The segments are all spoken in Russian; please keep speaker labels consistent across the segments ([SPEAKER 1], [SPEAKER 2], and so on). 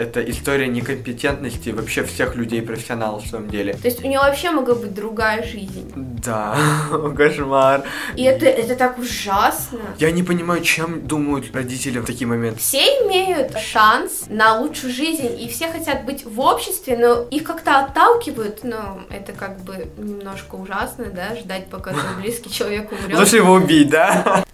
[SPEAKER 1] это история некомпетентности вообще всех людей профессионалов в своем деле.
[SPEAKER 2] То есть у нее вообще могла быть другая жизнь.
[SPEAKER 1] Да, кошмар.
[SPEAKER 2] И это, это так ужасно.
[SPEAKER 1] Я не понимаю, чем думают родители в такие моменты.
[SPEAKER 2] Все имеют шанс на лучшую жизнь, и все хотят быть в обществе, но их как-то отталкивают, но это как бы немножко ужасно, да, ждать, пока твой близкий человек умрет.
[SPEAKER 1] Лучше его убить, да?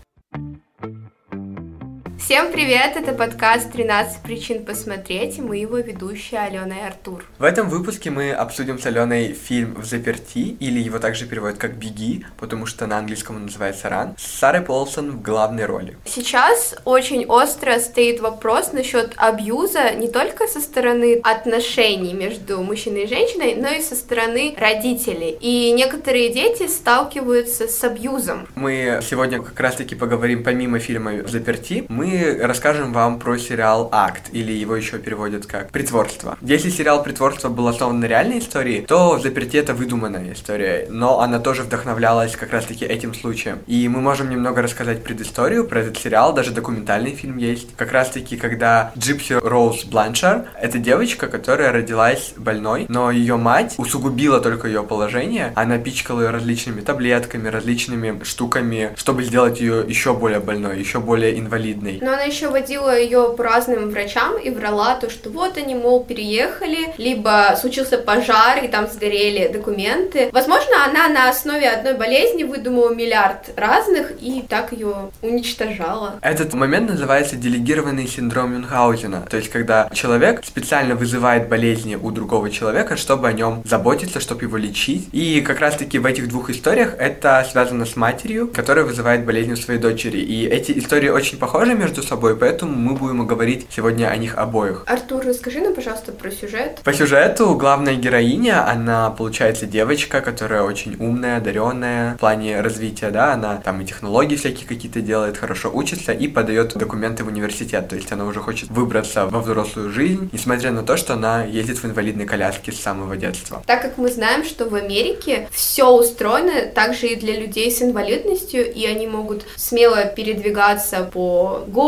[SPEAKER 2] Всем привет, это подкаст «13 причин посмотреть», и мы его ведущие Алена и Артур.
[SPEAKER 1] В этом выпуске мы обсудим с Аленой фильм «В заперти», или его также переводят как «Беги», потому что на английском он называется «Ран», с Сарой Полсон в главной роли.
[SPEAKER 2] Сейчас очень остро стоит вопрос насчет абьюза не только со стороны отношений между мужчиной и женщиной, но и со стороны родителей. И некоторые дети сталкиваются с абьюзом.
[SPEAKER 1] Мы сегодня как раз-таки поговорим помимо фильма «В заперти», мы расскажем вам про сериал «Акт», или его еще переводят как «Притворство». Если сериал «Притворство» был основан на реальной истории, то «Заперти» это выдуманная история, но она тоже вдохновлялась как раз-таки этим случаем. И мы можем немного рассказать предысторию про этот сериал, даже документальный фильм есть. Как раз-таки, когда Джипси Роуз Бланшар, это девочка, которая родилась больной, но ее мать усугубила только ее положение, она пичкала ее различными таблетками, различными штуками, чтобы сделать ее еще более больной, еще более инвалидной.
[SPEAKER 2] Но она еще водила ее по разным врачам и врала то, что вот они, мол, переехали, либо случился пожар и там сгорели документы. Возможно, она на основе одной болезни выдумала миллиард разных и так ее уничтожала.
[SPEAKER 1] Этот момент называется делегированный синдром Мюнхгаузена. То есть, когда человек специально вызывает болезни у другого человека, чтобы о нем заботиться, чтобы его лечить. И как раз-таки в этих двух историях это связано с матерью, которая вызывает болезнь у своей дочери. И эти истории очень похожи между собой, поэтому мы будем говорить сегодня о них обоих.
[SPEAKER 2] Артур, расскажи нам, пожалуйста, про сюжет.
[SPEAKER 1] По сюжету главная героиня, она, получается, девочка, которая очень умная, одаренная в плане развития, да, она там и технологии всякие какие-то делает, хорошо учится и подает документы в университет, то есть она уже хочет выбраться во взрослую жизнь, несмотря на то, что она ездит в инвалидной коляске с самого детства.
[SPEAKER 2] Так как мы знаем, что в Америке все устроено также и для людей с инвалидностью, и они могут смело передвигаться по городу,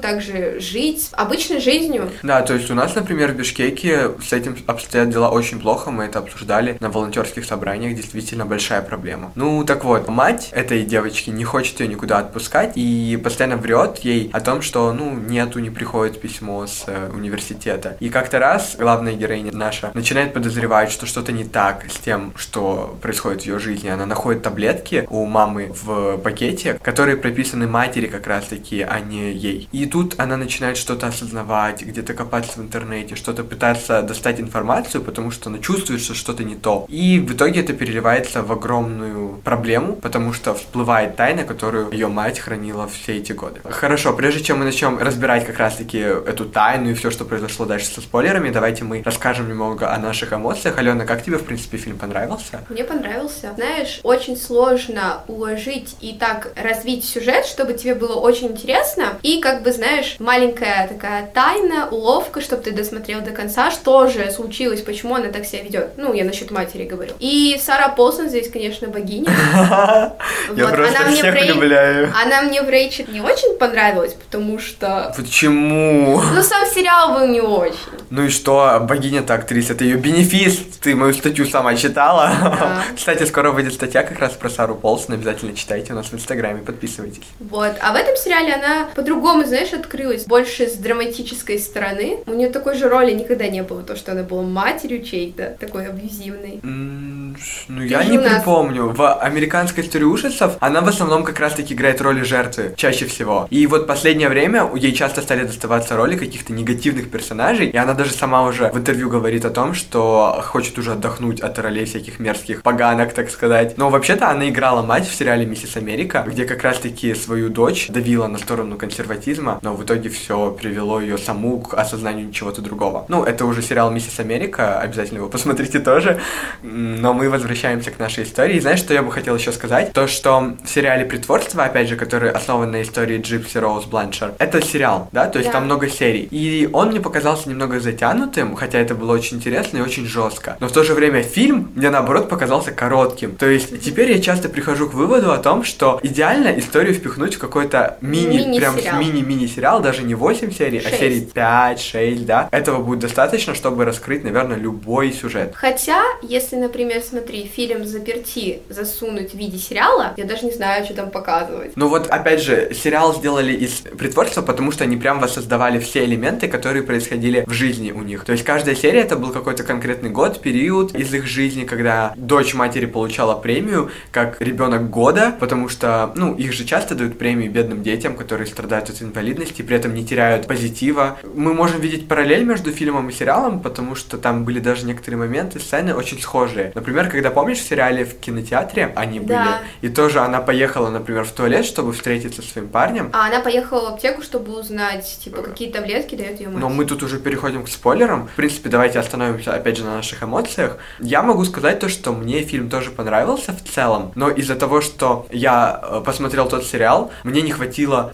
[SPEAKER 2] также жить обычной жизнью.
[SPEAKER 1] Да, то есть у нас, например, в Бишкеке с этим обстоят дела очень плохо, мы это обсуждали на волонтерских собраниях, действительно большая проблема. Ну, так вот, мать этой девочки не хочет ее никуда отпускать и постоянно врет ей о том, что, ну, нету, не приходит письмо с э, университета. И как-то раз главная героиня наша начинает подозревать, что что-то не так с тем, что происходит в ее жизни. Она находит таблетки у мамы в пакете, которые прописаны матери как раз-таки, а не ей. И тут она начинает что-то осознавать, где-то копаться в интернете, что-то пытаться достать информацию, потому что она чувствует, что что-то не то. И в итоге это переливается в огромную проблему, потому что всплывает тайна, которую ее мать хранила все эти годы. Хорошо, прежде чем мы начнем разбирать как раз-таки эту тайну и все, что произошло дальше со спойлерами, давайте мы расскажем немного о наших эмоциях. Алена, как тебе, в принципе, фильм понравился?
[SPEAKER 2] Мне понравился. Знаешь, очень сложно уложить и так развить сюжет, чтобы тебе было очень интересно. И, как бы, знаешь, маленькая такая тайна, уловка, чтобы ты досмотрел до конца, что же случилось, почему она так себя ведет. Ну, я насчет матери говорю. И Сара Полсон здесь, конечно, богиня.
[SPEAKER 1] Я просто всех влюбляю.
[SPEAKER 2] Она мне в Рейчел не очень понравилась, потому что...
[SPEAKER 1] Почему?
[SPEAKER 2] Ну, сам сериал был не очень.
[SPEAKER 1] Ну и что, богиня-то актриса, это ее бенефис, ты мою статью сама читала.
[SPEAKER 2] Да.
[SPEAKER 1] Кстати, скоро выйдет статья как раз про Сару Полсон, обязательно читайте у нас в Инстаграме, подписывайтесь.
[SPEAKER 2] Вот, а в этом сериале она по-другому, знаешь, открылась, больше с драматической стороны. У нее такой же роли никогда не было, то, что она была матерью чей-то, такой абьюзивной.
[SPEAKER 1] М, Ну,
[SPEAKER 2] Ты
[SPEAKER 1] я не
[SPEAKER 2] нас-
[SPEAKER 1] припомню. В американской истории ужасов она в основном как раз-таки играет роли жертвы, чаще всего. И вот последнее время ей часто стали доставаться роли каких-то негативных персонажей, и она даже сама уже в интервью говорит о том, что хочет уже отдохнуть от ролей всяких мерзких поганок, так сказать. Но вообще-то она играла мать в сериале «Миссис Америка», где как раз-таки свою дочь давила на сторону консерватизма, но в итоге все привело ее саму к осознанию чего-то другого. Ну, это уже сериал «Миссис Америка», обязательно его посмотрите тоже. Но мы возвращаемся к нашей истории. И знаешь, что я бы хотел еще сказать? То, что в сериале «Притворство», опять же, который основан на истории Джипси Роуз Бланшер, это сериал, да, то есть
[SPEAKER 2] Да.
[SPEAKER 1] там много серий. И он мне показался немного затянутым, хотя это было очень интересно и очень жестко. Но в то же время фильм мне, наоборот, показался коротким. То есть теперь я часто прихожу к выводу о том, что идеально историю впихнуть в какой-то мини, прям
[SPEAKER 2] Мини-сериал.
[SPEAKER 1] мини-мини-сериал, даже не 8 серий, а
[SPEAKER 2] Шесть.
[SPEAKER 1] серий 5-6, да. Этого будет достаточно, чтобы раскрыть, наверное, любой сюжет.
[SPEAKER 2] Хотя, если, например, смотри, фильм «Заперти» засунуть в виде сериала, я даже не знаю, что там показывать.
[SPEAKER 1] Ну вот, опять же, сериал сделали из притворства, потому что они прям воссоздавали все элементы, которые происходили в жизни у них. То есть каждая серия это был какой-то конкретный год, период из их жизни, когда дочь матери получала премию как ребенок года, потому что, ну, их же часто дают премии бедным детям, которые страдают от инвалидности, при этом не теряют позитива. Мы можем видеть параллель между фильмом и сериалом, потому что там были даже некоторые моменты, сцены очень схожие. Например, когда помнишь в сериале в кинотеатре они были,
[SPEAKER 2] Да.
[SPEAKER 1] и тоже она поехала, например, в туалет, чтобы встретиться со своим парнем.
[SPEAKER 2] А она поехала в аптеку, чтобы узнать, типа, какие таблетки дает ее мать.
[SPEAKER 1] Но мы тут уже переходим к спойлерам. В принципе, давайте остановимся опять же на наших эмоциях. Я могу сказать то, что мне фильм тоже понравился в целом, но из-за того, что я э, посмотрел тот сериал, мне не хватило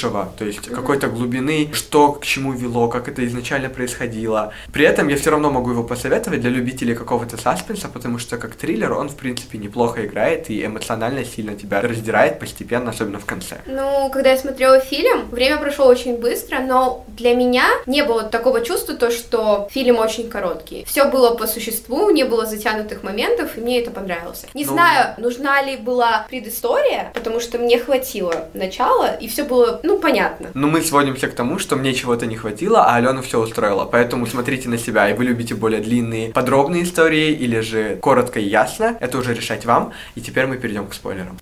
[SPEAKER 1] большего, то есть какой-то глубины, что к чему вело, как это изначально происходило. При этом я все равно могу его посоветовать для любителей какого-то саспенса, потому что как триллер он, в принципе, неплохо играет и эмоционально сильно тебя раздирает постепенно, особенно в конце.
[SPEAKER 2] Ну, когда я смотрела фильм, время прошло очень быстро, но для меня не было такого чувства, то, что фильм очень короткий. Все было по существу, не было затянутых моментов, и мне это понравилось. Не
[SPEAKER 1] Ну-
[SPEAKER 2] знаю, нужна ли была предыстория, потому что мне хватило начала, и все было, ну, понятно.
[SPEAKER 1] Но мы сводимся к тому, что мне чего-то не хватило, а Алену все устроило. Поэтому смотрите на себя, и вы любите более длинные, подробные истории, или же коротко и ясно. Это уже решать вам. И теперь мы перейдем к спойлерам.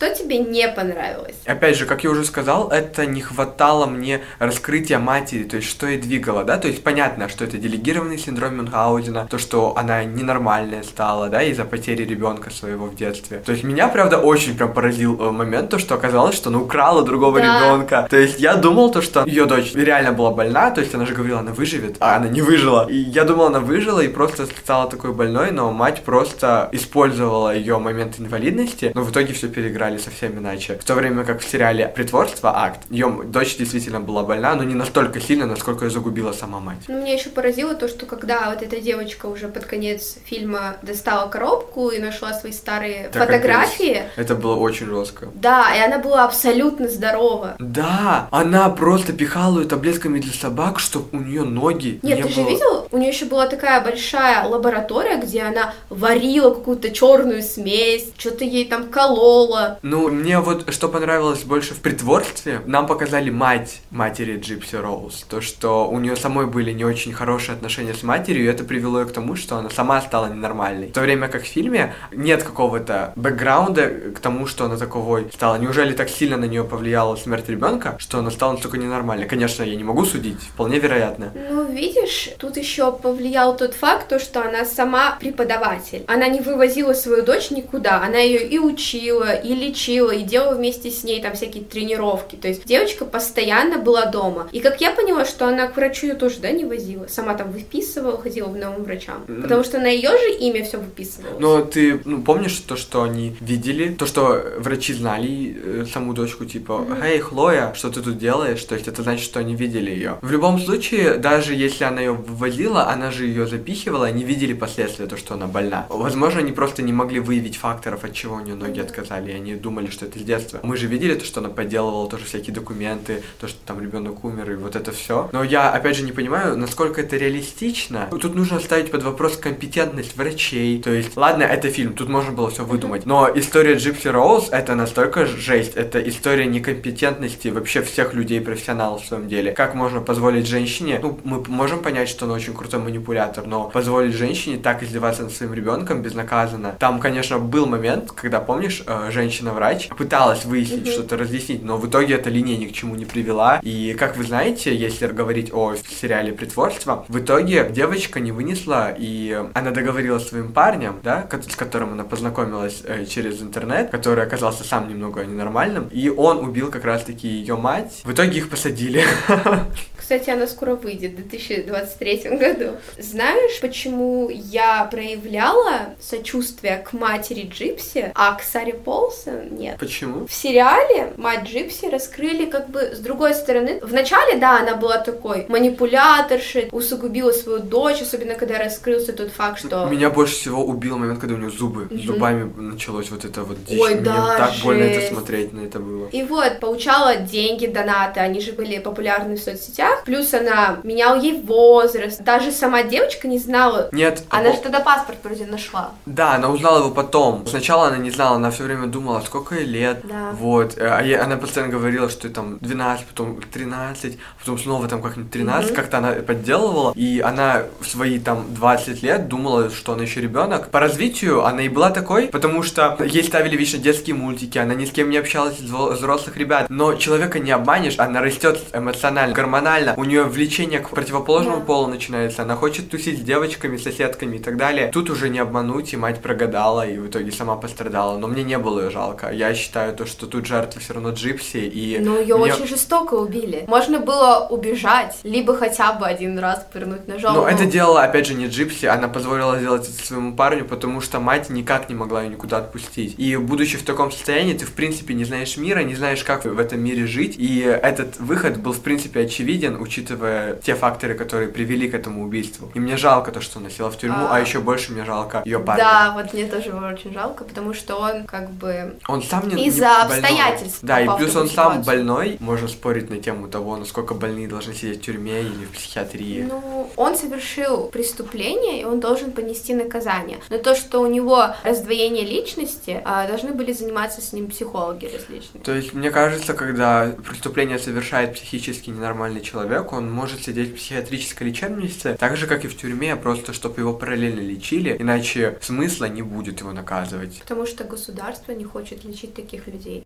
[SPEAKER 2] Что тебе не понравилось?
[SPEAKER 1] Опять же, как я уже сказал, это не хватало мне раскрытия матери, то есть что ей двигало, да, то есть понятно, что это делегированный синдром Мюнхгаузена, то, что она ненормальная стала, да, из-за потери ребенка своего в детстве. То есть меня, правда, очень прям поразил э, момент, то, что оказалось, что она украла другого
[SPEAKER 2] Да.
[SPEAKER 1] ребенка. То есть я думал, то, что ее дочь реально была больна, то есть она же говорила, она выживет, а она не выжила. И я думал, она выжила и просто стала такой больной, но мать просто использовала ее момент инвалидности, но в итоге все переиграли совсем иначе. В то время как в сериале «Притворство. Акт» ее дочь действительно была больна, но не настолько сильно, насколько ее загубила сама мать.
[SPEAKER 2] Ну, меня еще поразило то, что когда вот эта девочка уже под конец фильма достала коробку и нашла свои старые
[SPEAKER 1] Да,
[SPEAKER 2] фотографии,
[SPEAKER 1] Это было очень жестко.
[SPEAKER 2] да, и она была абсолютно здорова.
[SPEAKER 1] Да, она просто пихала ее таблетками для собак, чтобы у нее ноги
[SPEAKER 2] Нет,
[SPEAKER 1] не
[SPEAKER 2] ты же
[SPEAKER 1] было.
[SPEAKER 2] видел? У нее еще была такая большая лаборатория, где она варила какую-то черную смесь, что-то ей там колола.
[SPEAKER 1] Ну, мне вот что понравилось больше в притворстве, нам показали мать матери Джипси Роуз. То, что у нее самой были не очень хорошие отношения с матерью, и это привело ее к тому, что она сама стала ненормальной. В то время как в фильме нет какого-то бэкграунда к тому, что она таковой стала. Неужели так сильно на нее повлияла смерть ребенка, что она стала настолько ненормальной? Конечно, я не могу судить, вполне вероятно.
[SPEAKER 2] Ну, видишь, тут еще повлиял тот факт, то, что она сама преподаватель. Она не вывозила свою дочь никуда. Она ее и учила, и лечила, и делала вместе с ней там всякие тренировки. То есть девочка постоянно была дома. И как я поняла, что она к врачу ее тоже, да, не возила. Сама там выписывала, ходила к новым врачам. Потому что на ее же имя все выписывалось.
[SPEAKER 1] Но ты ну, помнишь то, что они видели, то, что врачи знали э, саму дочку, типа, «Эй, Хлоя, что ты тут делаешь?» То есть это значит, что они видели ее. В любом случае, даже если она ее вывозила, она же ее запихивала, они видели последствия, то, что она больна. Возможно, они просто не могли выявить факторов, от чего у нее ноги отказали, и они думали, что это с детства. Мы же видели то, что она подделывала тоже всякие документы, то, что там ребенок умер, и вот это все. Но я, опять же, не понимаю, насколько это реалистично. Тут нужно ставить под вопрос компетентность врачей. То есть, ладно, это фильм, тут можно было все выдумать. Но история Джипси Роуз это настолько жесть. Это история некомпетентности вообще всех людей, профессионалов в своем деле. Как можно позволить женщине, ну, мы можем понять, что она очень крутой манипулятор, но позволить женщине так издеваться над своим ребенком безнаказанно. Там, конечно, был момент, когда, помнишь, э, женщина-врач пыталась выяснить,
[SPEAKER 2] Мгм.
[SPEAKER 1] что-то разъяснить, но в итоге эта линия ни к чему не привела. И, как вы знаете, если говорить о сериале «Притворство», в итоге девочка не вынесла, и она договорилась с своим парнем, да, с которым она познакомилась э, через интернет, который оказался сам немного ненормальным, и он убил как раз-таки ее мать. В итоге их посадили.
[SPEAKER 2] Кстати, она скоро выйдет в 2023 году. Знаешь, почему я проявляла сочувствие к матери Джипси, а к Саре Полсон нет?
[SPEAKER 1] Почему?
[SPEAKER 2] В сериале мать Джипси раскрыли как бы с другой стороны. Вначале, да, она была такой манипуляторшей, усугубила свою дочь, особенно когда раскрылся тот факт, что...
[SPEAKER 1] Меня больше всего убил момент, когда у нее зубы, с зубами началось вот это вот дичь.
[SPEAKER 2] Ой,
[SPEAKER 1] Мне
[SPEAKER 2] да,
[SPEAKER 1] так больно это
[SPEAKER 2] жесть.
[SPEAKER 1] смотреть на это было.
[SPEAKER 2] И вот, получала деньги, донаты, они же были популярны в соцсетях. Плюс она меняла ей возраст. Даже сама девочка не знала.
[SPEAKER 1] Нет,
[SPEAKER 2] Она
[SPEAKER 1] о-
[SPEAKER 2] же тогда паспорт вроде нашла.
[SPEAKER 1] Да, она узнала его потом. Сначала она не знала, она все время думала, сколько ей лет.
[SPEAKER 2] Да.
[SPEAKER 1] Вот. э, А ей- она постоянно говорила, что там 12, потом 13, потом снова там как-нибудь 13.
[SPEAKER 2] Мгм.
[SPEAKER 1] Как-то она подделывала. И она в свои там 20 лет думала, что она еще ребенок. По развитию она и была такой, потому что ей ставили вечно детские мультики, она ни с кем не общалась из взро- взрослых ребят. Но человека не обманешь, она растет эмоционально, гормонально. У нее влечение к противоположному
[SPEAKER 2] Да.
[SPEAKER 1] полу начинается. Она хочет тусить с девочками, соседками и так далее. Тут уже не обмануть, и мать прогадала, и в итоге сама пострадала. Но мне не было ее жалко. Я считаю то, что тут жертва все равно Джипси, и...
[SPEAKER 2] Но ее
[SPEAKER 1] мне-
[SPEAKER 2] очень жестоко убили. Можно было убежать, либо хотя бы один раз повернуть ножом.
[SPEAKER 1] Но это делала, опять же, не Джипси, она позволила сделать это своему парню, потому что мать никак не могла ее никуда отпустить. И будучи в таком состоянии, ты, в принципе, не знаешь мира, не знаешь, как в этом мире жить. И этот выход был, в принципе, очевиден, учитывая те факторы, которые привели к этому убийству. И мне жалко то, что она села в тюрьму, а,
[SPEAKER 2] А.
[SPEAKER 1] еще больше мне жалко ее парня.
[SPEAKER 2] Да, вот мне тоже его очень жалко, потому что он как бы...
[SPEAKER 1] Он сам не
[SPEAKER 2] Из-за обстоятельств
[SPEAKER 1] Да, и плюс он сам больной. Можно спорить на тему того, насколько больные должны сидеть в тюрьме или в психиатрии.
[SPEAKER 2] Ну, он совершил преступление, и он должен понести наказание. Но то, что у него раздвоение личности, а, должны были заниматься с ним психологи различные.
[SPEAKER 1] То есть, мне кажется, когда преступление совершает психически ненормальный человек, он может сидеть в психиатрической лечебнице, так же, как и в тюрьме, просто чтобы его параллельно лечили, иначе смысла не будет его наказывать.
[SPEAKER 2] Потому что государство не хочет лечить таких людей.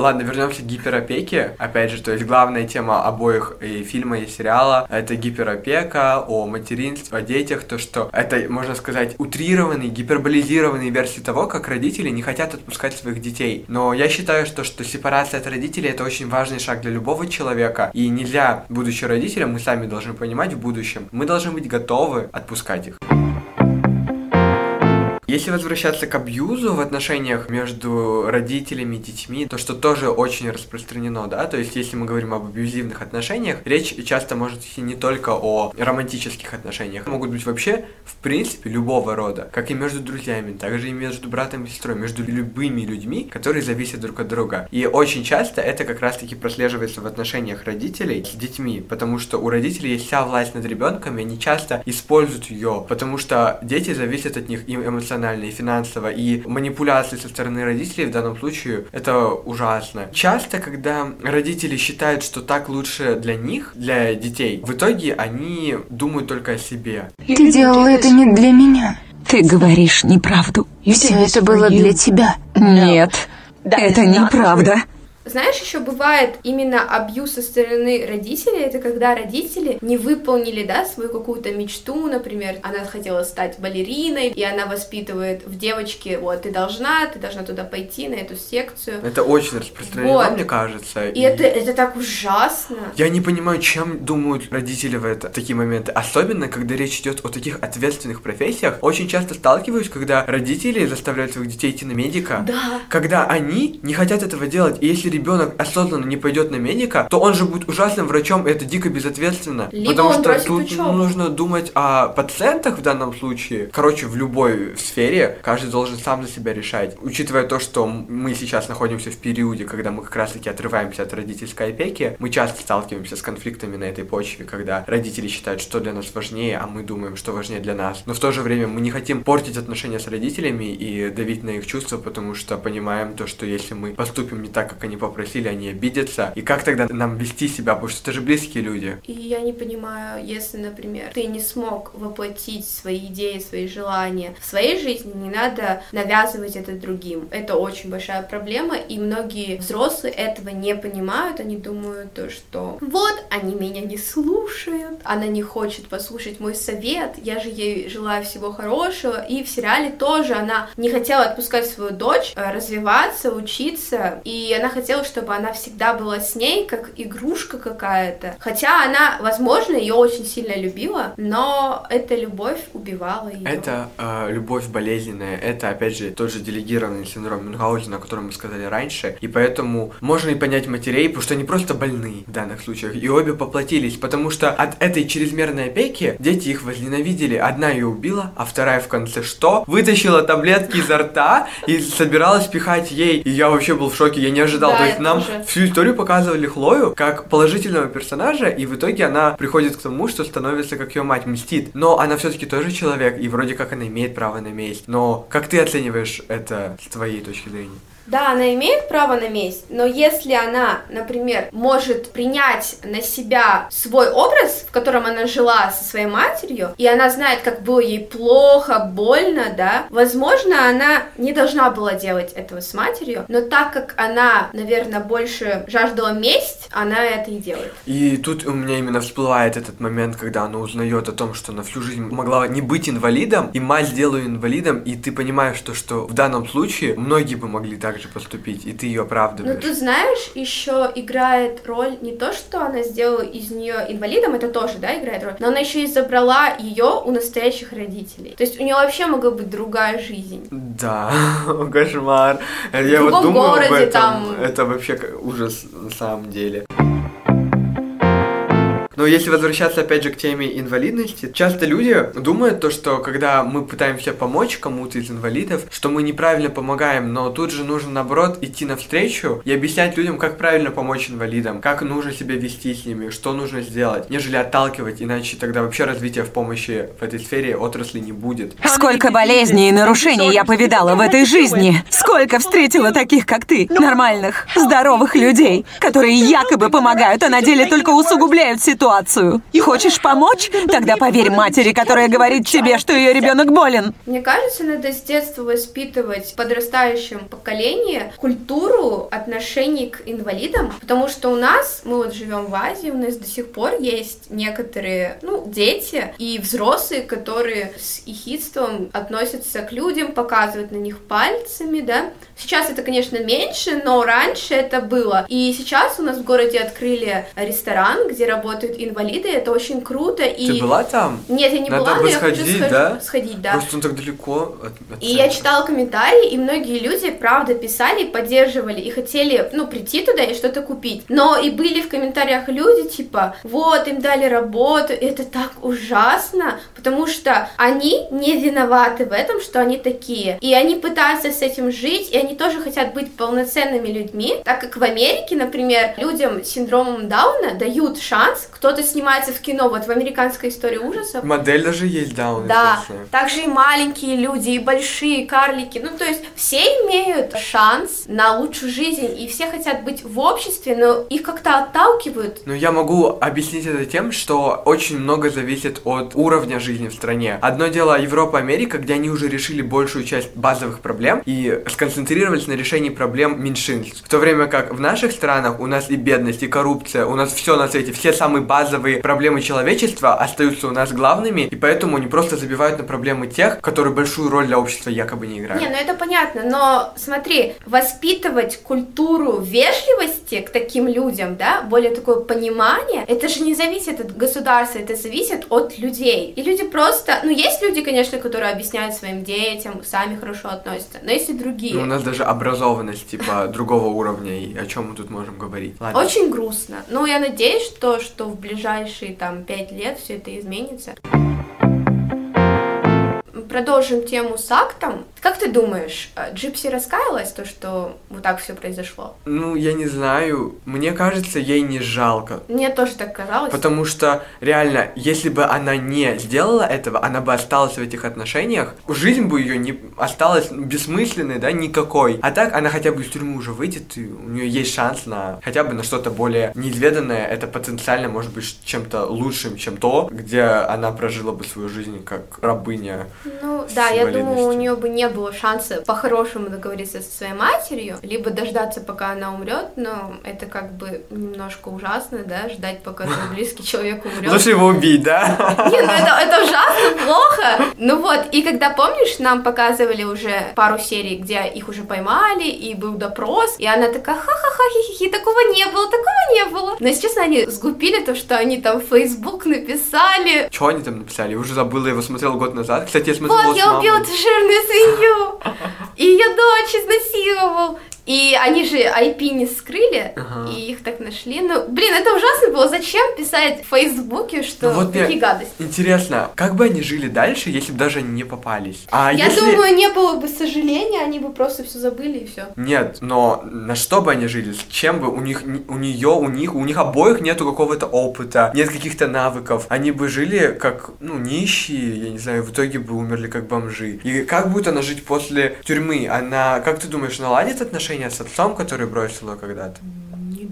[SPEAKER 1] Ладно, вернемся к гиперопеке. Опять же, то есть главная тема обоих и фильма, и сериала — это гиперопека, о материнстве, о детях, то, что это, можно сказать, утрированные, гиперболизированные версии того, как родители не хотят отпускать своих детей. Но я считаю, что, что сепарация от родителей — это очень важный шаг для любого человека, и нельзя, будучи родителем, мы сами должны понимать в будущем, мы должны быть готовы отпускать их. Если возвращаться к абьюзу в отношениях между родителями и детьми, то что тоже очень распространено, да, то есть если мы говорим об абьюзивных отношениях, речь часто может идти не только о романтических отношениях, могут быть вообще, в принципе, любого рода, как и между друзьями, также и между братом и сестрой, между любыми людьми, которые зависят друг от друга. И очень часто это как раз-таки прослеживается в отношениях родителей с детьми, потому что у родителей есть вся власть над ребенком, и они часто используют ее, потому что дети зависят от них и эмоционально, и финансово, и манипуляции со стороны родителей в данном случае это ужасно. Часто, когда родители считают, что так лучше для них, для детей, в итоге они думают только о себе.
[SPEAKER 3] Ты делала это не для меня.
[SPEAKER 4] Ты говоришь неправду.
[SPEAKER 3] Все это было для тебя.
[SPEAKER 4] Нет, это неправда.
[SPEAKER 2] Знаешь, еще бывает именно абьюз со стороны родителей, это когда родители не выполнили, да, свою какую-то мечту, например, она хотела стать балериной, и она воспитывает в девочке, вот, ты должна, ты должна туда пойти, на эту секцию.
[SPEAKER 1] Это очень распространено,
[SPEAKER 2] Вот.
[SPEAKER 1] мне кажется.
[SPEAKER 2] И это, это так ужасно.
[SPEAKER 1] Я не понимаю, чем думают родители в это, в такие моменты. Особенно, когда речь идет о таких ответственных профессиях. Очень часто сталкиваюсь, когда родители заставляют своих детей идти на медика.
[SPEAKER 2] Да.
[SPEAKER 1] Когда они не хотят этого делать. И если ребенок осознанно не пойдет на медика, то он же будет ужасным врачом, и это дико безответственно.
[SPEAKER 2] Либо
[SPEAKER 1] потому что тут
[SPEAKER 2] учебу.
[SPEAKER 1] нужно думать о пациентах в данном случае. Короче, в любой сфере каждый должен сам за себя решать. Учитывая то, что мы сейчас находимся в периоде, когда мы как раз-таки отрываемся от родительской опеки, мы часто сталкиваемся с конфликтами на этой почве, когда родители считают, что для нас важнее, а мы думаем, что важнее для нас. Но в то же время мы не хотим портить отношения с родителями и давить на их чувства, потому что понимаем то, что если мы поступим не так, как они попросили, они обидятся. И как тогда нам вести себя, потому что это же близкие люди.
[SPEAKER 2] И я не понимаю, если, например, ты не смог воплотить свои идеи, свои желания в своей жизни, не надо навязывать это другим. Это очень большая проблема, и многие взрослые этого не понимают. Они думают то, что вот, они меня не слушают, она не хочет послушать мой совет, я же ей желаю всего хорошего. И в сериале тоже она не хотела отпускать свою дочь, э, развиваться, учиться, и она хотела хотела, чтобы она всегда была с ней, как игрушка какая-то. Хотя она, возможно, ее очень сильно любила, но эта любовь убивала ее.
[SPEAKER 1] Это э, любовь болезненная, это, опять же, тот же делегированный синдром Мюнхгаузена, о котором мы сказали раньше, и поэтому можно и понять матерей, потому что они просто больны в данных случаях, и обе поплатились, потому что от этой чрезмерной опеки дети их возненавидели. Одна ее убила, а вторая в конце что? Вытащила таблетки изо рта и собиралась пихать ей. И я вообще был в шоке, я не ожидал.
[SPEAKER 2] Да,
[SPEAKER 1] То есть нам
[SPEAKER 2] тоже.
[SPEAKER 1] всю историю показывали Хлою как положительного персонажа, и в итоге она приходит к тому, что становится как ее мать, мстит. Но она все-таки тоже человек, и вроде как она имеет право на месть. Но как ты оцениваешь это с твоей точки зрения?
[SPEAKER 2] Да, она имеет право на месть, но если она, например, может принять на себя свой образ, в котором она жила со своей матерью, и она знает, как было ей плохо, больно, да, возможно, она не должна была делать этого с матерью, но так как она, наверное, больше жаждала месть, она это и делает.
[SPEAKER 1] И тут у меня именно всплывает этот момент, когда она узнает о том, что она всю жизнь могла не быть инвалидом, и мать сделала инвалидом, и ты понимаешь, что, что в данном случае многие бы могли так же поступить, и ты ее
[SPEAKER 2] Ну,
[SPEAKER 1] оправдываешь.
[SPEAKER 2] тут, знаешь, еще играет роль не то, что она сделала из нее инвалидом, это тоже, да, играет роль, но она еще и забрала ее у настоящих родителей. То есть у нее вообще могла быть другая жизнь.
[SPEAKER 1] Да, кошмар. Я вот думаю об
[SPEAKER 2] городе
[SPEAKER 1] этом.
[SPEAKER 2] там.
[SPEAKER 1] Это вообще ужас на самом деле. Но если возвращаться опять же к теме инвалидности, часто люди думают то, что когда мы пытаемся помочь кому-то из инвалидов, что мы неправильно помогаем, но тут же нужно наоборот идти навстречу и объяснять людям, как правильно помочь инвалидам, как нужно себя вести с ними, что нужно сделать, нежели отталкивать, иначе тогда вообще развития в помощи в этой сфере отрасли не будет.
[SPEAKER 4] Сколько болезней и нарушений я повидала в этой жизни. Сколько встретила таких, как ты, нормальных, здоровых людей, которые якобы помогают, а на деле только усугубляют ситуацию. Хочешь помочь? Тогда поверь матери, которая говорит тебе, что ее ребенок болен.
[SPEAKER 2] Мне кажется, надо с детства воспитывать в подрастающем поколении культуру отношений к инвалидам, потому что у нас, мы вот живем в Азии, у нас до сих пор есть некоторые, ну, дети и взрослые, которые с ехидством относятся к людям, показывают на них пальцами, да. Сейчас это, конечно, меньше, но раньше это было. И сейчас у нас в городе открыли ресторан, где работают инвалиды, это очень круто. И...
[SPEAKER 1] Ты была там?
[SPEAKER 2] Нет, я не
[SPEAKER 1] Надо
[SPEAKER 2] была,
[SPEAKER 1] бы
[SPEAKER 2] но я хочу
[SPEAKER 1] сходить, да?
[SPEAKER 2] сходить, да.
[SPEAKER 1] Просто он так далеко от, от
[SPEAKER 2] И я читала комментарии, и многие люди, правда, писали, поддерживали и хотели, ну, прийти туда и что-то купить. Но и были в комментариях люди, типа, вот, им дали работу, и это так ужасно, потому что они не виноваты в этом, что они такие. И они пытаются с этим жить, и они тоже хотят быть полноценными людьми, так как в Америке, например, людям с синдромом Дауна дают шанс, кто-то снимается в кино, вот в американской истории ужасов,
[SPEAKER 1] Модель даже есть, да, он
[SPEAKER 2] да,
[SPEAKER 1] известная.
[SPEAKER 2] также и маленькие люди, и большие карлики. Ну, то есть все имеют шанс на лучшую жизнь, и все хотят быть в обществе, но их как-то отталкивают.
[SPEAKER 1] Ну, я могу объяснить это тем, что очень много зависит от уровня жизни в стране. Одно дело Европа, Америка, где они уже решили большую часть базовых проблем и сконцентрировались на решении проблем меньшинств. В то время как в наших странах у нас и бедность, и коррупция, у нас все на свете, все самые базовые проблемы человечества остаются у нас главными, и поэтому они просто забивают на проблемы тех, которые большую роль для общества якобы не играют.
[SPEAKER 2] Не, ну это понятно, но смотри, воспитывать культуру вежливости к таким людям, да, более такое понимание, это же не зависит от государства, это зависит от людей. И люди просто, ну есть люди, конечно, которые объясняют своим детям, сами хорошо относятся, но есть и другие.
[SPEAKER 1] Ну, у нас даже образованность, типа, другого уровня, и о чем мы тут можем говорить? Ладно.
[SPEAKER 2] Очень грустно. Но я надеюсь, что, что в ближайшие там пять лет все это изменится. Продолжим тему с актом. Как ты думаешь, э, Джипси раскаялась, то, что вот так все произошло?
[SPEAKER 1] Ну, я не знаю. Мне кажется, ей не жалко.
[SPEAKER 2] Мне тоже так казалось.
[SPEAKER 1] Потому что, реально, если бы она не сделала этого, она бы осталась в этих отношениях, жизнь бы ее не осталась бессмысленной, да, никакой. А так она хотя бы из тюрьмы уже выйдет, и у нее есть шанс на хотя бы на что-то более неизведанное. Это потенциально может быть чем-то лучшим, чем то, где она прожила бы свою жизнь как рабыня.
[SPEAKER 2] Ну да, я думаю, у нее бы не было шанса по-хорошему договориться со своей матерью, либо дождаться, пока она умрет, но это как бы немножко ужасно, да, ждать, пока твой близкий человек умрет.
[SPEAKER 1] Лучше его убить, да?
[SPEAKER 2] Не, ну это, это ужасно плохо. Ну вот, и когда, помнишь, нам показывали уже пару серий, где их уже поймали, и был допрос, и она такая, ха-ха-ха, хи-хи-хи, такого не было, такого не было. Но, если честно, они сгубили то, что они там в Facebook написали.
[SPEAKER 1] Что они там написали? Я уже забыла, я его смотрел год назад. Кстати, я смотрел его
[SPEAKER 2] Вот, я убил
[SPEAKER 1] мамой.
[SPEAKER 2] эту жирную свинью, и ее дочь изнасиловал. И они же IP не скрыли,
[SPEAKER 1] Ага.
[SPEAKER 2] и их так нашли. Ну, блин, это ужасно было. Зачем писать в Фейсбуке, что
[SPEAKER 1] Ну вот мне
[SPEAKER 2] такие гадости?
[SPEAKER 1] Интересно, как бы они жили дальше, если бы даже они не попались? А
[SPEAKER 2] Я
[SPEAKER 1] если...
[SPEAKER 2] думаю, не было бы сожаления, они бы просто все забыли и все.
[SPEAKER 1] Нет, но на что бы они жили? С чем бы у них, у нее, у них, у них обоих нету какого-то опыта, нет каких-то навыков. Они бы жили как, ну, нищие, я не знаю, в итоге бы умерли как бомжи. И как будет она жить после тюрьмы? Она, как ты думаешь, наладит отношения с отцом, который бросил ее когда-то?
[SPEAKER 2] Не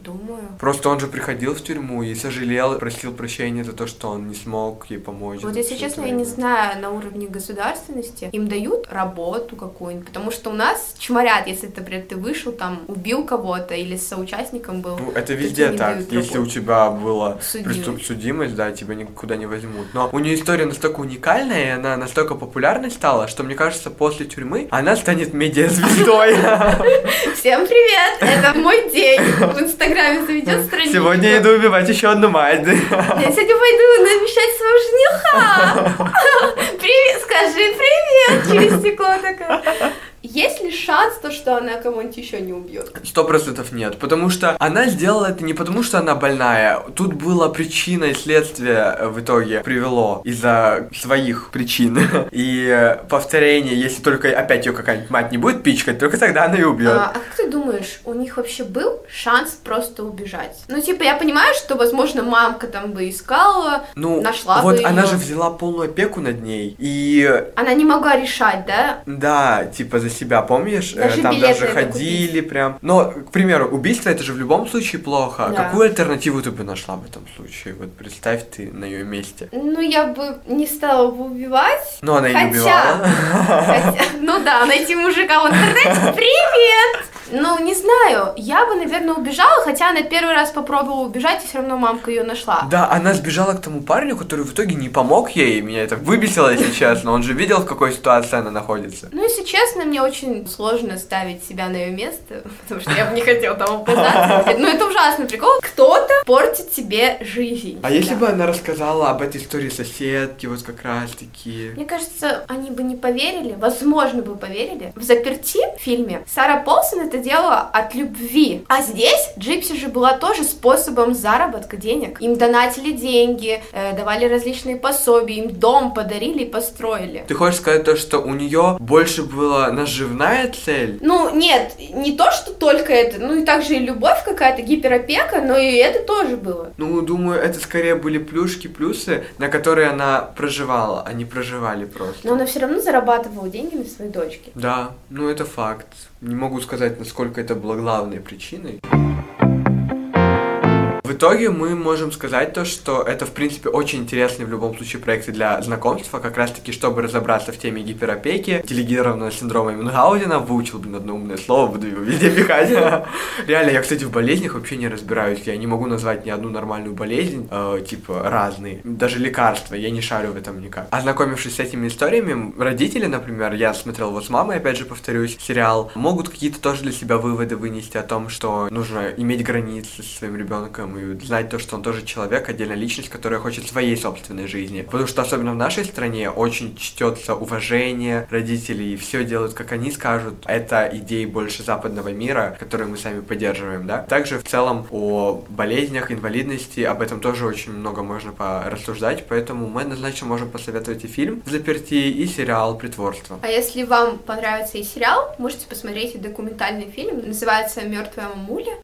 [SPEAKER 2] думаю.
[SPEAKER 1] Просто он же приходил в тюрьму и сожалел, просил прощения за то, что он не смог ей помочь.
[SPEAKER 2] Вот если честно,
[SPEAKER 1] это
[SPEAKER 2] я не
[SPEAKER 1] время.
[SPEAKER 2] знаю на уровне государственности, им дают работу какую-нибудь, потому что у нас чморят, если, например, ты вышел там, убил кого-то или с соучастником был.
[SPEAKER 1] Ну, это везде так. Если у тебя была
[SPEAKER 2] Судимость.
[SPEAKER 1] судимость, да, тебя никуда не возьмут. Но у нее история настолько уникальная, и она настолько популярной стала, что, мне кажется, после тюрьмы она станет медиазвездой.
[SPEAKER 2] Всем привет! Это мой день. В Инстаграме заведет страницу.
[SPEAKER 1] Сегодня я иду убивать еще одну мать.
[SPEAKER 2] Я сегодня пойду навещать своего жениха. Привет, скажи привет через стекло такая. Есть ли шанс то, что она кого-нибудь еще не убьет?
[SPEAKER 1] Сто процентов нет, потому что она сделала это не потому, что она больная. Тут была причина и следствие э, в итоге привело из-за своих причин. И э, повторение, если только опять ее какая-нибудь мать не будет пичкать, только тогда она и убьет.
[SPEAKER 2] А, а как ты думаешь, у них вообще был шанс просто убежать? Ну, типа, я понимаю, что, возможно, мамка там бы искала,
[SPEAKER 1] Ну,
[SPEAKER 2] нашла
[SPEAKER 1] вот
[SPEAKER 2] бы
[SPEAKER 1] она
[SPEAKER 2] её.
[SPEAKER 1] же взяла полную опеку над ней. И
[SPEAKER 2] Она не могла решать, да?
[SPEAKER 1] да, типа за себя, помнишь? Э,
[SPEAKER 2] Даже
[SPEAKER 1] Там даже ходили прям. Но, к примеру, убийство это же в любом случае плохо.
[SPEAKER 2] Да.
[SPEAKER 1] Какую альтернативу ты бы нашла в этом случае? Вот представь ты на ее месте.
[SPEAKER 2] Ну, я бы не стала бы убивать.
[SPEAKER 1] Но она и не
[SPEAKER 2] Хотя-
[SPEAKER 1] убивала.
[SPEAKER 2] Хотя- ну да, найти мужика в интернете. Привет! Ну, не знаю, я бы, наверное, убежала, хотя она первый раз попробовала убежать, и все равно мамка ее нашла.
[SPEAKER 1] Да, она сбежала к тому парню, который в итоге не помог ей. Меня это выбесило, если честно. Он же видел, в какой ситуации она находится.
[SPEAKER 2] Ну, если честно, мне очень сложно ставить себя на ее место, потому что я бы не хотела там оказаться. Ну, это ужасный прикол. Кто-то портит тебе жизнь.
[SPEAKER 1] А если бы она рассказала об этой истории соседки, вот как раз таки.
[SPEAKER 2] Мне кажется, они бы не поверили, возможно, бы поверили. В «Заперти» в фильме Сара Полсон это делала от любви. А здесь Джипси же была тоже способом заработка денег. Им донатили деньги, э, давали различные пособия, им дом подарили и построили.
[SPEAKER 1] Ты хочешь сказать то, что у нее больше была наживная цель?
[SPEAKER 2] Ну, нет, не то, что только это, ну и также и любовь какая-то, гиперопека, но и это тоже было.
[SPEAKER 1] Ну, думаю, это скорее были плюшки, плюсы, на которые она проживала, они проживали просто.
[SPEAKER 2] Но она все равно зарабатывала деньги на своей дочке.
[SPEAKER 1] Да, ну это факт. Не могу сказать, насколько это было главной причиной. В итоге мы можем сказать то, что это, в принципе, очень интересный в любом случае проект для знакомства, как раз-таки, чтобы разобраться в теме гиперопеки, делегированного синдрома Мюнхгаузена, выучил, блин, одно умное слово, буду его везде пихать. Реально, я, кстати, в болезнях вообще не разбираюсь, я не могу назвать ни одну нормальную болезнь, э, типа, разные, даже лекарства, я не шарю в этом никак. Ознакомившись с этими историями, родители, например, я смотрел вот с мамой, опять же, повторюсь, сериал, могут какие-то тоже для себя выводы вынести о том, что нужно иметь границы со своим ребенком и знать то, что он тоже человек, отдельная личность, которая хочет своей собственной жизни. Потому что особенно в нашей стране очень чтется уважение родителей, все делают, как они скажут. Это идеи больше западного мира, которые мы сами поддерживаем, да. Также в целом о болезнях, инвалидности, об этом тоже очень много можно порассуждать, поэтому мы однозначно можем посоветовать и фильм «Заперти», и сериал «Притворство».
[SPEAKER 2] А если вам понравится и сериал, можете посмотреть и документальный фильм, называется «Мертвая мамуля».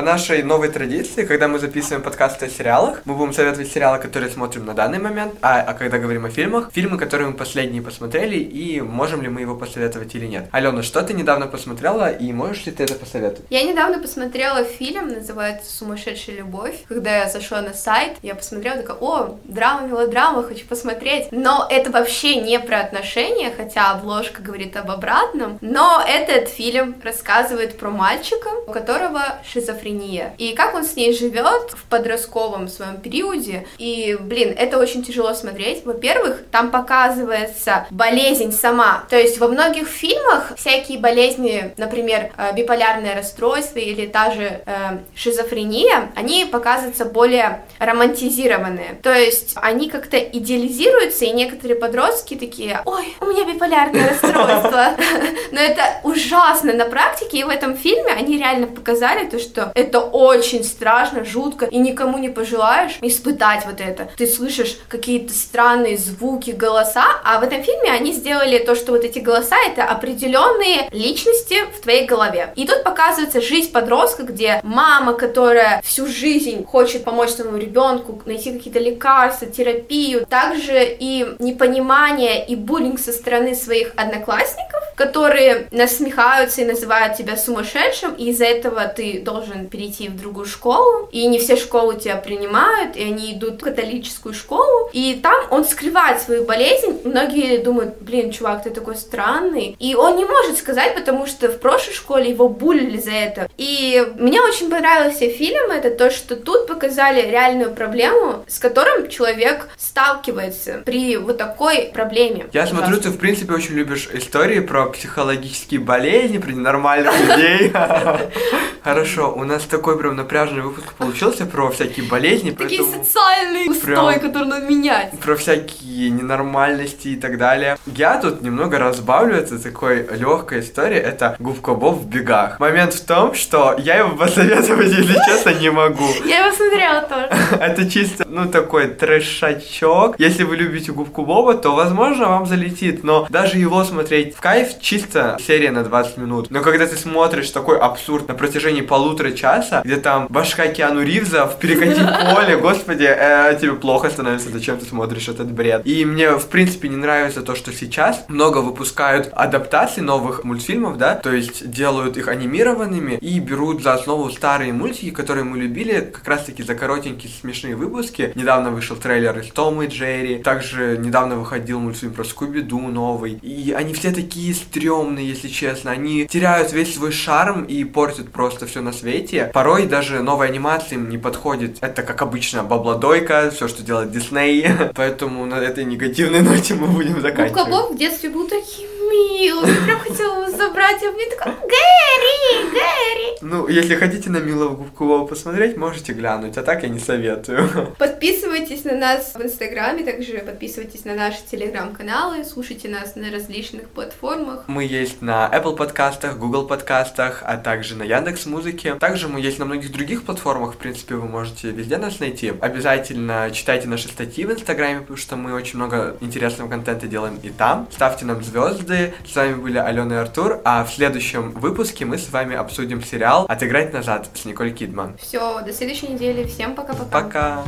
[SPEAKER 1] По нашей новой традиции, когда мы записываем подкасты о сериалах, мы будем советовать сериалы, которые смотрим на данный момент, а, а когда говорим о фильмах, фильмы, которые мы последние посмотрели, и можем ли мы его посоветовать или нет. Алена, что ты недавно посмотрела, и можешь ли ты это посоветовать?
[SPEAKER 2] Я недавно посмотрела фильм, называется «Сумасшедшая любовь». Когда я зашла на сайт, я посмотрела, такая, о, драма, мелодрама, хочу посмотреть. Но это вообще не про отношения, хотя обложка говорит об обратном. Но этот фильм рассказывает про мальчика, у которого шизофрения. И как он с ней живет в подростковом своем периоде. И, блин, это очень тяжело смотреть. Во-первых, там показывается болезнь сама. То есть во многих фильмах всякие болезни, например, э, биполярное расстройство или та же э, шизофрения, они показываются более романтизированные. То есть они как-то идеализируются, и некоторые подростки такие, ой, у меня биполярное расстройство. Но это ужасно на практике, и в этом фильме они реально показали то, что это очень страшно, жутко, и никому не пожелаешь испытать вот это. Ты слышишь какие-то странные звуки, голоса, а в этом фильме они сделали то, что вот эти голоса это определенные личности в твоей голове. И тут показывается жизнь подростка, где мама, которая всю жизнь хочет помочь своему ребенку найти какие-то лекарства, терапию, также и непонимание и буллинг со стороны своих одноклассников, которые насмехаются и называют тебя сумасшедшим, и из-за этого ты должен перейти в другую школу, и не все школы тебя принимают, и они идут в католическую школу, и там он скрывает свою болезнь, многие думают, блин, чувак, ты такой странный, и он не может сказать, потому что в прошлой школе его булили за это, и мне очень понравился фильм, это то, что тут показали реальную проблему, с которым человек сталкивается при вот такой проблеме.
[SPEAKER 1] Я смотрю, ты в принципе очень любишь истории про психологические болезни, про ненормальных людей. Хорошо, у нас такой прям напряженный выпуск получился про всякие болезни.
[SPEAKER 2] Такие социальные устои, которые надо менять.
[SPEAKER 1] Про всякие ненормальности и так далее. Я тут немного разбавлю, это такой легкая история, это губка Боб в бегах. Момент в том, что я его посоветовать, если честно, не могу.
[SPEAKER 2] Я его смотрела тоже.
[SPEAKER 1] Это чисто, ну, такой трешачок. Если вы любите губку Боба, то, возможно, вам залетит, но даже его смотреть в кайф чисто серия на 20 минут. Но когда ты смотришь такой абсурд на протяжении полутора часа, где там башка Киану Ривза в перекати поле, господи, э, тебе плохо становится, зачем ты смотришь этот бред. И мне, в принципе, не нравится то, что сейчас много выпускают адаптаций новых мультфильмов, да, то есть делают их анимированными и берут за основу старые мультики, которые мы любили, как раз-таки за коротенькие смешные выпуски. Недавно вышел трейлер из Тома и Джерри, также недавно выходил мультфильм про Скуби-Ду новый. И они все такие стрёмные, если честно. Они теряют весь свой шарм и портят просто все на свете. Порой даже новая анимация им не подходит. Это, как обычно, бабладойка, все, что делает Дисней. Поэтому на этой негативной ноте мы будем заканчивать.
[SPEAKER 2] Губка Боб в детстве был таким милым. Я прям хотела его забрать, а мне такой, Гэри, Гэри.
[SPEAKER 1] Ну, если хотите на милого губку Боба посмотреть, можете глянуть, а так я не советую.
[SPEAKER 2] Подписывайтесь на нас в Инстаграме, также подписывайтесь на наши телеграм-каналы, слушайте нас на различных платформах.
[SPEAKER 1] Мы есть на Apple подкастах, Google подкастах, а также на Яндекс Музыке. Также мы есть на многих других платформах, в принципе, вы можете везде нас найти. Обязательно читайте наши статьи в Инстаграме, потому что мы очень много интересного контента делаем и там. Ставьте нам звезды. С вами были Алена и Артур, а в следующем выпуске мы с вами обсудим сериал «Отыграть назад» с Николь Кидман.
[SPEAKER 2] Все, до следующей недели. Всем пока-пока.
[SPEAKER 1] Пока!